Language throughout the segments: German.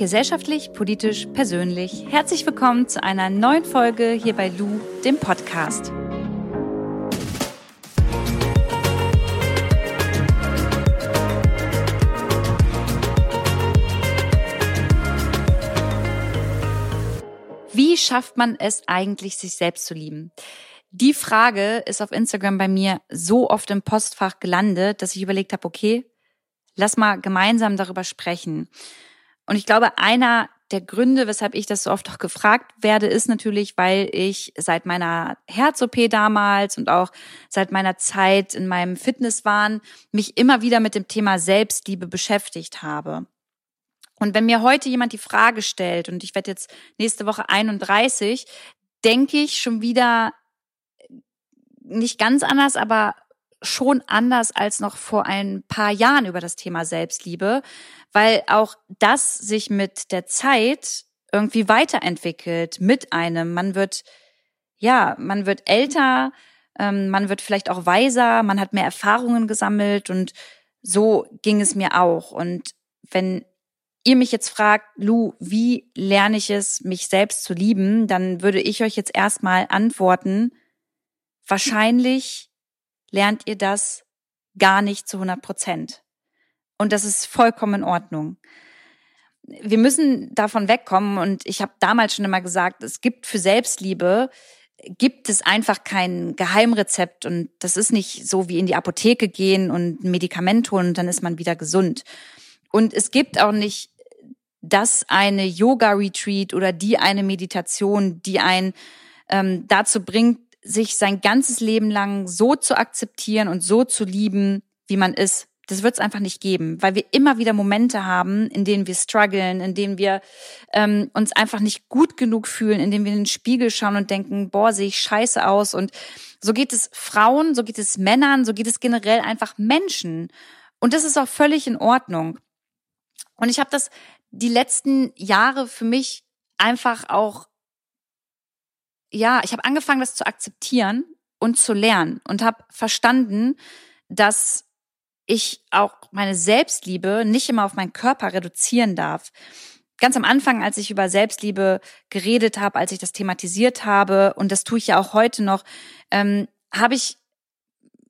Gesellschaftlich, politisch, persönlich. Herzlich willkommen zu einer neuen Folge hier bei Lu, dem Podcast. Wie schafft man es eigentlich, sich selbst zu lieben? Die Frage ist auf Instagram bei mir so oft im Postfach gelandet, dass ich überlegt habe, okay, lass mal gemeinsam darüber sprechen. Und ich glaube, einer der Gründe, weshalb ich das so oft auch gefragt werde, ist natürlich, weil ich seit meiner Herz-OP damals und auch seit meiner Zeit in meinem Fitnesswahn mich immer wieder mit dem Thema Selbstliebe beschäftigt habe. Und wenn mir heute jemand die Frage stellt, und ich werde jetzt nächste Woche 31, denke ich schon wieder nicht ganz anders, aber schon anders als noch vor ein paar Jahren über das Thema Selbstliebe, weil auch das sich mit der Zeit irgendwie weiterentwickelt mit einem. Man wird, ja, man wird älter, ähm, man wird vielleicht auch weiser, man hat mehr Erfahrungen gesammelt und so ging es mir auch. Und wenn ihr mich jetzt fragt, Lu, wie lerne ich es, mich selbst zu lieben, dann würde ich euch jetzt erstmal antworten, wahrscheinlich lernt ihr das gar nicht zu 100 Prozent. Und das ist vollkommen in Ordnung. Wir müssen davon wegkommen und ich habe damals schon immer gesagt, es gibt für Selbstliebe gibt es einfach kein Geheimrezept und das ist nicht so wie in die Apotheke gehen und ein Medikament holen und dann ist man wieder gesund. Und es gibt auch nicht das eine Yoga-Retreat oder die eine Meditation, die einen ähm, dazu bringt, sich sein ganzes Leben lang so zu akzeptieren und so zu lieben, wie man ist. Das wird es einfach nicht geben, weil wir immer wieder Momente haben, in denen wir strugglen, in denen wir ähm, uns einfach nicht gut genug fühlen, in denen wir in den Spiegel schauen und denken, boah, sehe ich scheiße aus. Und so geht es Frauen, so geht es Männern, so geht es generell einfach Menschen. Und das ist auch völlig in Ordnung. Und ich habe das die letzten Jahre für mich einfach auch ja, ich habe angefangen, das zu akzeptieren und zu lernen und habe verstanden, dass ich auch meine Selbstliebe nicht immer auf meinen Körper reduzieren darf. Ganz am Anfang, als ich über Selbstliebe geredet habe, als ich das thematisiert habe, und das tue ich ja auch heute noch, ähm, habe ich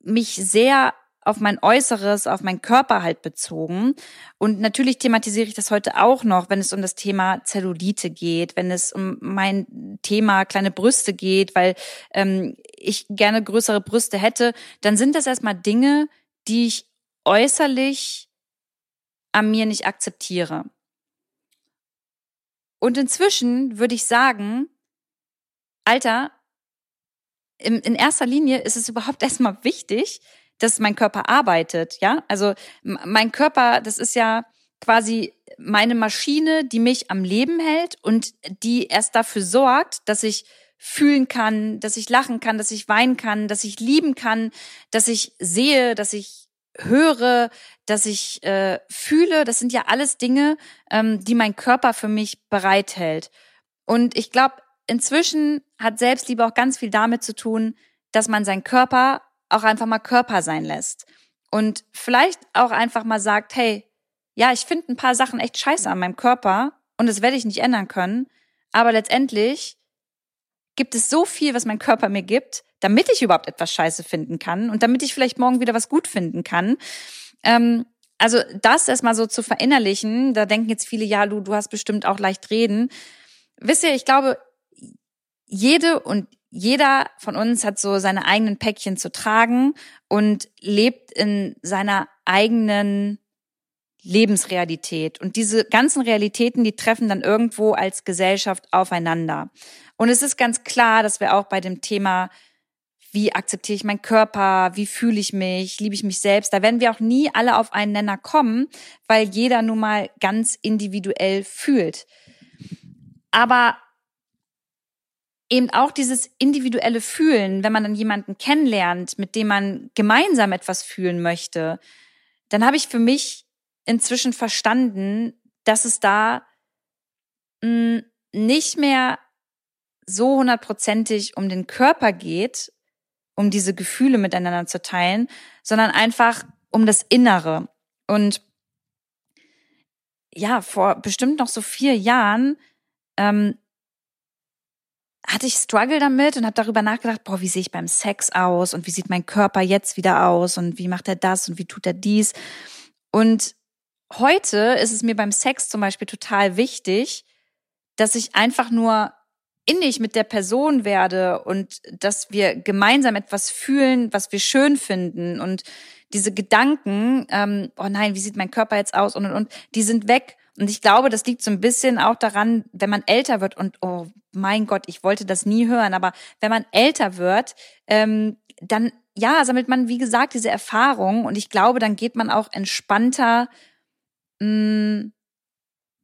mich sehr auf mein Äußeres, auf meinen Körper halt bezogen. Und natürlich thematisiere ich das heute auch noch, wenn es um das Thema Zellulite geht, wenn es um mein Thema kleine Brüste geht, weil ähm, ich gerne größere Brüste hätte, dann sind das erstmal Dinge, die ich äußerlich an mir nicht akzeptiere. Und inzwischen würde ich sagen, Alter, in, in erster Linie ist es überhaupt erstmal wichtig, dass mein Körper arbeitet, ja? Also mein Körper, das ist ja quasi meine Maschine, die mich am Leben hält und die erst dafür sorgt, dass ich fühlen kann, dass ich lachen kann, dass ich weinen kann, dass ich lieben kann, dass ich sehe, dass ich höre, dass ich äh, fühle. Das sind ja alles Dinge, ähm, die mein Körper für mich bereithält. Und ich glaube, inzwischen hat Selbstliebe auch ganz viel damit zu tun, dass man seinen Körper auch einfach mal Körper sein lässt. Und vielleicht auch einfach mal sagt, hey, ja, ich finde ein paar Sachen echt scheiße an meinem Körper und das werde ich nicht ändern können. Aber letztendlich gibt es so viel, was mein Körper mir gibt, damit ich überhaupt etwas scheiße finden kann und damit ich vielleicht morgen wieder was gut finden kann. Ähm, also das erstmal so zu verinnerlichen, da denken jetzt viele, ja, du, du hast bestimmt auch leicht reden. Wisst ihr, ich glaube, jede und jeder von uns hat so seine eigenen Päckchen zu tragen und lebt in seiner eigenen Lebensrealität. Und diese ganzen Realitäten, die treffen dann irgendwo als Gesellschaft aufeinander. Und es ist ganz klar, dass wir auch bei dem Thema, wie akzeptiere ich meinen Körper, wie fühle ich mich, liebe ich mich selbst, da werden wir auch nie alle auf einen Nenner kommen, weil jeder nun mal ganz individuell fühlt. Aber eben auch dieses individuelle Fühlen, wenn man dann jemanden kennenlernt, mit dem man gemeinsam etwas fühlen möchte, dann habe ich für mich inzwischen verstanden, dass es da mh, hm, nicht mehr so hundertprozentig um den Körper geht, um diese Gefühle miteinander zu teilen, sondern einfach um das Innere. Und ja, vor bestimmt noch so vier Jahren ähm, hatte ich Struggle damit und habe darüber nachgedacht, boah, wie sehe ich beim Sex aus und wie sieht mein Körper jetzt wieder aus und wie macht er das und wie tut er dies. Und heute ist es mir beim Sex zum Beispiel total wichtig, dass ich einfach nur innig mit der Person werde und dass wir gemeinsam etwas fühlen, was wir schön finden und diese Gedanken, ähm, oh nein, wie sieht mein Körper jetzt aus und und und, die sind weg. Und ich glaube, das liegt so ein bisschen auch daran, wenn man älter wird und oh mein Gott, ich wollte das nie hören, aber wenn man älter wird, ähm, dann ja, sammelt man, wie gesagt, diese Erfahrung und ich glaube, dann geht man auch entspannter mh, mm,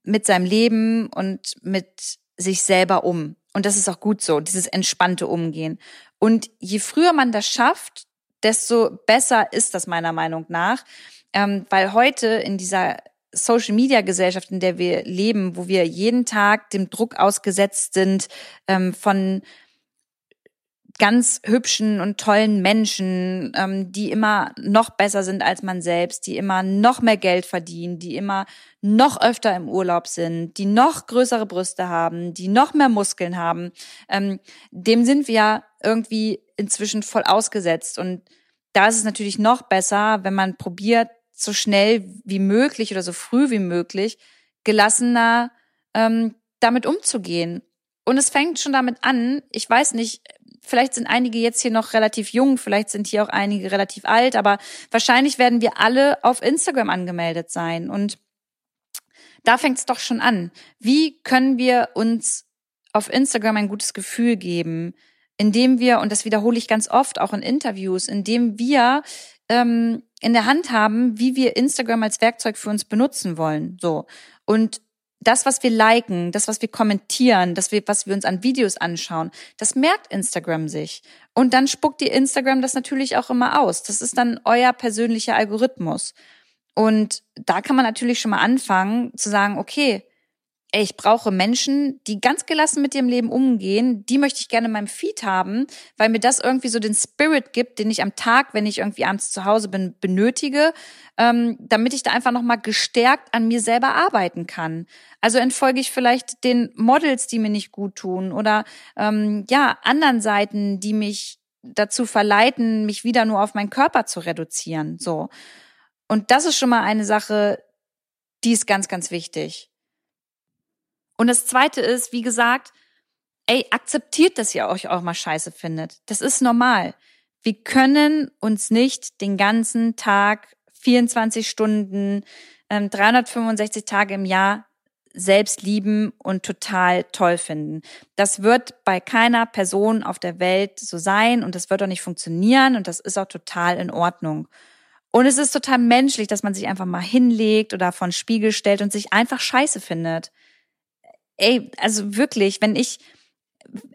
mit seinem Leben und mit sich selber um. Und das ist auch gut so, dieses entspannte Umgehen. Und je früher man das schafft, desto besser ist das meiner Meinung nach. Ähm, weil heute in dieser Social Media Gesellschaft, in der wir leben, wo wir jeden Tag dem Druck ausgesetzt sind ähm, von ganz hübschen und tollen Menschen, ähm, die immer noch besser sind als man selbst, die immer noch mehr Geld verdienen, die immer noch öfter im Urlaub sind, die noch größere Brüste haben, die noch mehr Muskeln haben, ähm, dem sind wir irgendwie inzwischen voll ausgesetzt. Und da ist es natürlich noch besser, wenn man probiert, so schnell wie möglich oder so früh wie möglich gelassener ähm, damit umzugehen. Und es fängt schon damit an, ich weiß nicht, Vielleicht sind einige jetzt hier noch relativ jung, vielleicht sind hier auch einige relativ alt, aber wahrscheinlich werden wir alle auf Instagram angemeldet sein. Und da fängt es doch schon an. Wie können wir uns auf Instagram ein gutes Gefühl geben, indem wir, und das wiederhole ich ganz oft auch in Interviews, indem wir ähm, in der Hand haben, wie wir Instagram als Werkzeug für uns benutzen wollen. So. Und das, was wir liken, das, was wir kommentieren, das, was wir uns an Videos anschauen, das merkt Instagram sich. Und dann spuckt die Instagram das natürlich auch immer aus. Das ist dann euer persönlicher Algorithmus. Und da kann man natürlich schon mal anfangen zu sagen, okay, ey, ich brauche Menschen, die ganz gelassen mit ihrem Leben umgehen. Die möchte ich gerne in meinem Feed haben, weil mir das irgendwie so den Spirit gibt, den ich am Tag, wenn ich irgendwie abends zu Hause bin, benötige, ähm, damit ich da einfach nochmal gestärkt an mir selber arbeiten kann. Also entfolge ich vielleicht den Models, die mir nicht gut tun oder ähm, ja, anderen Seiten, die mich dazu verleiten, mich wieder nur auf meinen Körper zu reduzieren. So. Und das ist schon mal eine Sache, die ist ganz, ganz wichtig. Und das zweite ist, wie gesagt, ey, akzeptiert, dass ihr euch auch mal scheiße findet. Das ist normal. Wir können uns nicht den ganzen Tag, 24 Stunden, 365 ähm, Tage im Jahr selbst lieben und total toll finden. Das wird bei keiner Person auf der Welt so sein und das wird auch nicht funktionieren und das ist auch total in Ordnung. Und es ist total menschlich, dass man sich einfach mal hinlegt oder vor den Spiegel stellt und sich einfach scheiße findet ey, also wirklich, wenn ich,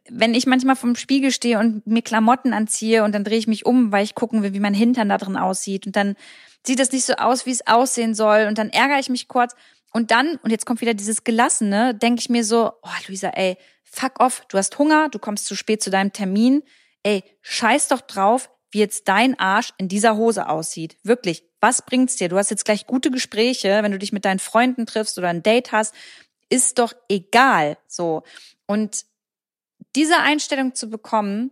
wenn ich manchmal vom Spiegel stehe und mir Klamotten anziehe und dann drehe ich mich um, weil ich gucken will, wie mein Hintern da drin aussieht. Und dann sieht das nicht so aus, wie es aussehen soll. Und dann ärgere ich mich kurz. Und dann, und jetzt kommt wieder dieses Gelassene, denke ich mir so, oh Luisa, ey, fuck off, du hast Hunger, du kommst zu spät zu deinem Termin, ey, scheiß doch drauf, wie jetzt dein Arsch in dieser Hose aussieht. Wirklich, was bringt's dir? Du hast jetzt gleich gute Gespräche, wenn du dich mit deinen Freunden triffst oder ein Date hast ist doch egal. So. Und diese Einstellung zu bekommen,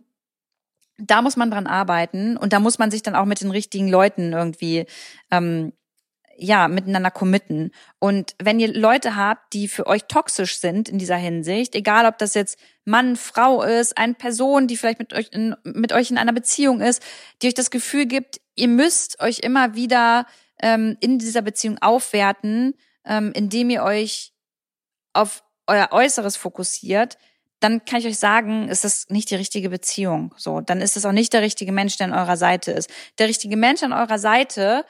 da muss man dran arbeiten und da muss man sich dann auch mit den richtigen Leuten irgendwie ähm, ja miteinander committen. Und wenn ihr Leute habt, die für euch toxisch sind in dieser Hinsicht, egal ob das jetzt Mann, Frau ist, eine Person, die vielleicht mit euch in, mit euch in einer Beziehung ist, die euch das Gefühl gibt, ihr müsst euch immer wieder ähm, in dieser Beziehung aufwerten, ähm, indem ihr euch auf euer Äußeres fokussiert, dann kann ich euch sagen, ist das nicht die richtige Beziehung. So, dann ist es auch nicht der richtige Mensch, der an eurer Seite ist. Der richtige Mensch an eurer Seite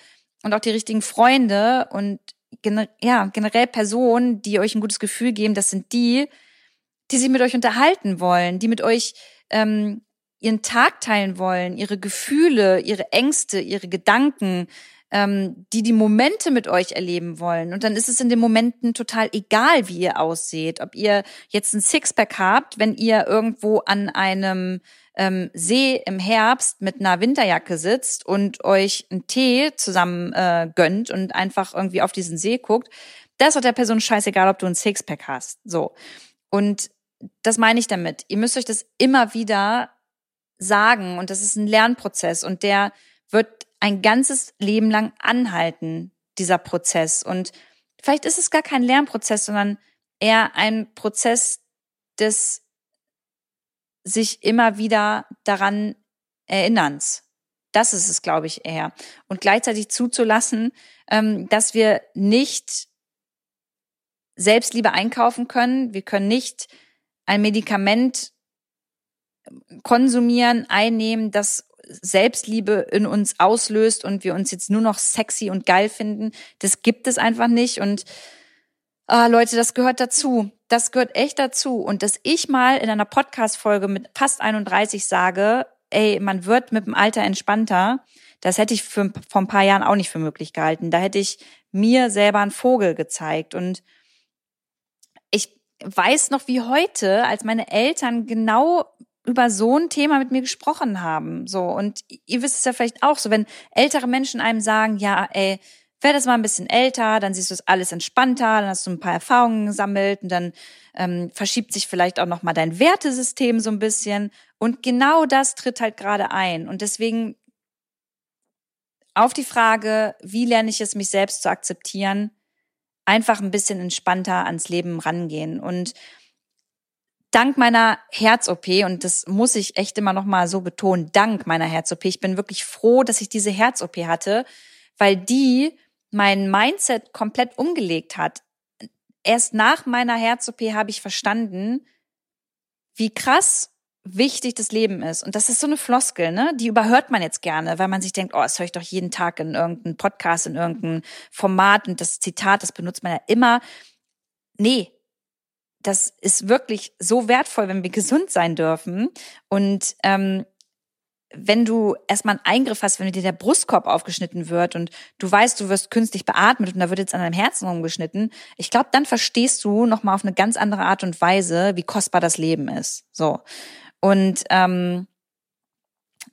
und auch die richtigen Freunde und gener ja, generell Personen, die euch ein gutes Gefühl geben, das sind die, die sich mit euch unterhalten wollen, die mit euch ähm, ihren Tag teilen wollen, ihre Gefühle, ihre Ängste, ihre Gedanken, ähm, die die Momente mit euch erleben wollen. Und dann ist es in den Momenten total egal, wie ihr ausseht. Ob ihr jetzt ein Sixpack habt, wenn ihr irgendwo an einem ähm, See im Herbst mit einer Winterjacke sitzt und euch einen Tee zusammen äh, gönnt und einfach irgendwie auf diesen See guckt, Das doch der Person scheißegal, ob du ein Sixpack hast. So. Und das meine ich damit. Ihr müsst euch das immer wieder sagen und das ist ein Lernprozess und der wird ein ganzes Leben lang anhalten, dieser Prozess. Und vielleicht ist es gar kein Lernprozess, sondern eher ein Prozess des sich immer wieder daran Erinnerns. Das ist es, glaube ich, eher. Und gleichzeitig zuzulassen, ähm, dass wir nicht Selbstliebe einkaufen können. Wir können nicht ein Medikament konsumieren, einnehmen, das Selbstliebe in uns auslöst und wir uns jetzt nur noch sexy und geil finden. Das gibt es einfach nicht. Und ah, Leute, das gehört dazu. Das gehört echt dazu. Und dass ich mal in einer Podcast-Folge mit fast 31 sage, ey, man wird mit dem Alter entspannter, das hätte ich für, vor ein paar Jahren auch nicht für möglich gehalten. Da hätte ich mir selber einen Vogel gezeigt. Und ich weiß noch wie heute, als meine Eltern genau über so ein Thema mit mir gesprochen haben. So, und ihr wisst es ja vielleicht auch so, wenn ältere Menschen einem sagen, ja, ey, werde das mal ein bisschen älter, dann siehst du es alles entspannter, dann hast du ein paar Erfahrungen gesammelt und dann ähm, verschiebt sich vielleicht auch noch mal dein Wertesystem so ein bisschen. Und genau das tritt halt gerade ein. Und deswegen auf die Frage, wie lerne ich es, mich selbst zu akzeptieren, einfach ein bisschen entspannter ans Leben rangehen. Und dank meiner Herz-OP, und das muss ich echt immer noch mal so betonen, dank meiner Herz-OP, ich bin wirklich froh, dass ich diese Herz-OP hatte, weil die mein Mindset komplett umgelegt hat. Erst nach meiner Herz-OP habe ich verstanden, wie krass wichtig das Leben ist. Und das ist so eine Floskel, ne? Die überhört man jetzt gerne, weil man sich denkt, oh, das höre ich doch jeden Tag in irgendeinem Podcast, in irgendeinem Format und das Zitat, das benutzt man ja immer. Nee, das ist wirklich so wertvoll, wenn wir gesund sein dürfen. Und ähm, wenn du erstmal einen Eingriff hast, wenn dir der Brustkorb aufgeschnitten wird und du weißt, du wirst künstlich beatmet und da wird jetzt an deinem Herzen rumgeschnitten, ich glaube, dann verstehst du nochmal auf eine ganz andere Art und Weise, wie kostbar das Leben ist. So. Und ähm,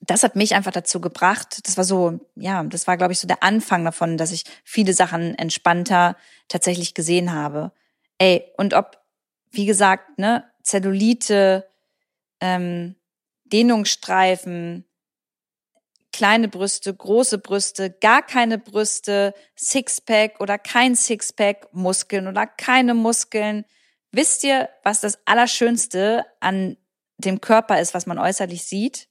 das hat mich einfach dazu gebracht. Das war so, ja, das war, glaube ich, so der Anfang davon, dass ich viele Sachen entspannter tatsächlich gesehen habe. Ey, und ob, wie gesagt, ne, Zellulite, ähm, Dehnungsstreifen, kleine Brüste, große Brüste, gar keine Brüste, Sixpack oder kein Sixpack, Muskeln oder keine Muskeln. Wisst ihr, was das Allerschönste an dem Körper ist, was man äußerlich sieht?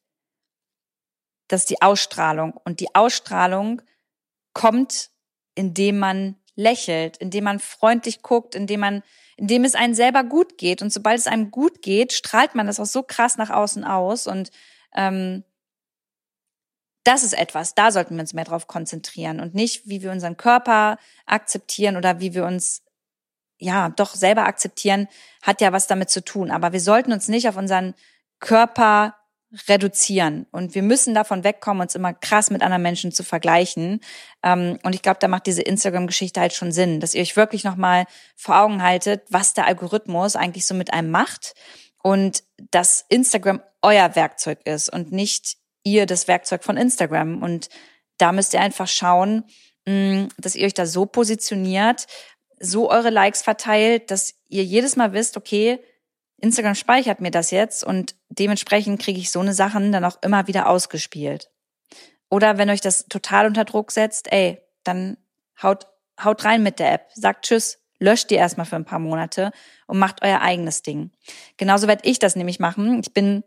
Das ist die Ausstrahlung. Und die Ausstrahlung kommt, indem man lächelt, indem man freundlich guckt, indem man, indem es einem selber gut geht. Und sobald es einem gut geht, strahlt man das auch so krass nach außen aus. Und ähm, das ist etwas, da sollten wir uns mehr drauf konzentrieren und nicht, wie wir unseren Körper akzeptieren oder wie wir uns ja doch selber akzeptieren, hat ja was damit zu tun. Aber wir sollten uns nicht auf unseren Körper reduzieren und wir müssen davon wegkommen, uns immer krass mit anderen Menschen zu vergleichen. Ähm, und ich glaube, da macht diese Instagram-Geschichte halt schon Sinn, dass ihr euch wirklich nochmal vor Augen haltet, was der Algorithmus eigentlich so mit einem macht und dass Instagram euer Werkzeug ist und nicht ihr das Werkzeug von Instagram. Und da müsst ihr einfach schauen, mm, dass ihr euch da so positioniert, so eure Likes verteilt, dass ihr jedes Mal wisst, okay, Instagram speichert mir das jetzt und dementsprechend kriege ich so eine Sachen dann auch immer wieder ausgespielt. Oder wenn euch das total unter Druck setzt, ey, dann haut, haut rein mit der App, sagt Tschüss, löscht die erstmal für ein paar Monate und macht euer eigenes Ding. Genauso werde ich das nämlich machen. Ich bin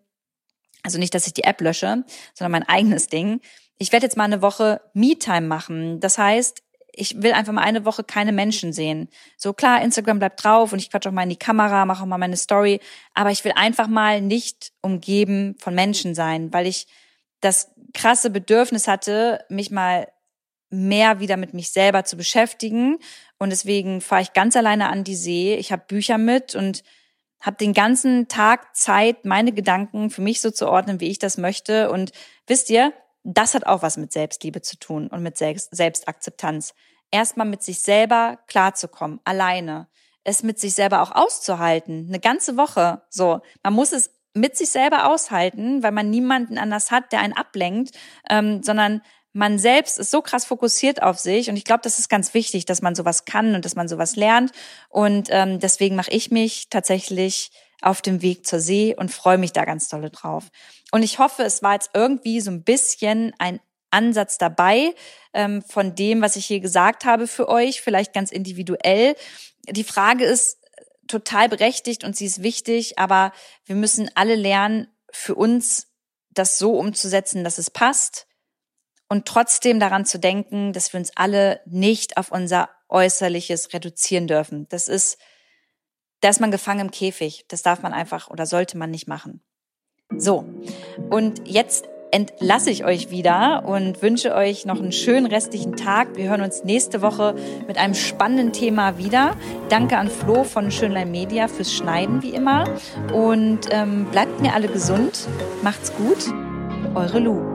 also nicht, dass ich die App lösche, sondern mein eigenes Ding. Ich werde jetzt mal eine Woche Me-Time machen. Das heißt, ich will einfach mal eine Woche keine Menschen sehen. So klar, Instagram bleibt drauf und ich quatsch auch mal in die Kamera, mache auch mal meine Story, aber ich will einfach mal nicht umgeben von Menschen sein, weil ich das krasse Bedürfnis hatte, mich mal mehr wieder mit mich selber zu beschäftigen und deswegen fahre ich ganz alleine an die See. Ich habe Bücher mit und habe den ganzen Tag Zeit, meine Gedanken für mich so zu ordnen, wie ich das möchte. Und wisst ihr, das hat auch was mit Selbstliebe zu tun und mit Selbst Selbstakzeptanz. Erstmal mit sich selber klarzukommen, alleine. Es mit sich selber auch auszuhalten, eine ganze Woche. So, man muss es mit sich selber aushalten, weil man niemanden anders hat, der einen ablenkt, ähm, sondern man selbst ist so krass fokussiert auf sich und ich glaube, das ist ganz wichtig, dass man sowas kann und dass man sowas lernt. Und ähm, deswegen mache ich mich tatsächlich auf dem Weg zur See und freue mich da ganz dolle drauf. Und ich hoffe, es war jetzt irgendwie so ein bisschen ein Ansatz dabei ähm, von dem, was ich hier gesagt habe für euch, vielleicht ganz individuell. Die Frage ist total berechtigt und sie ist wichtig, aber wir müssen alle lernen, für uns das so umzusetzen, dass es passt und trotzdem daran zu denken, dass wir uns alle nicht auf unser Äußerliches reduzieren dürfen. Das ist, da ist man gefangen im Käfig. Das darf man einfach oder sollte man nicht machen. So. Und jetzt entlasse ich euch wieder und wünsche euch noch einen schönen restlichen Tag. Wir hören uns nächste Woche mit einem spannenden Thema wieder. Danke an Flo von Schönlein Media fürs Schneiden wie immer. Und ähm, bleibt mir alle gesund. Macht's gut. Eure Lu.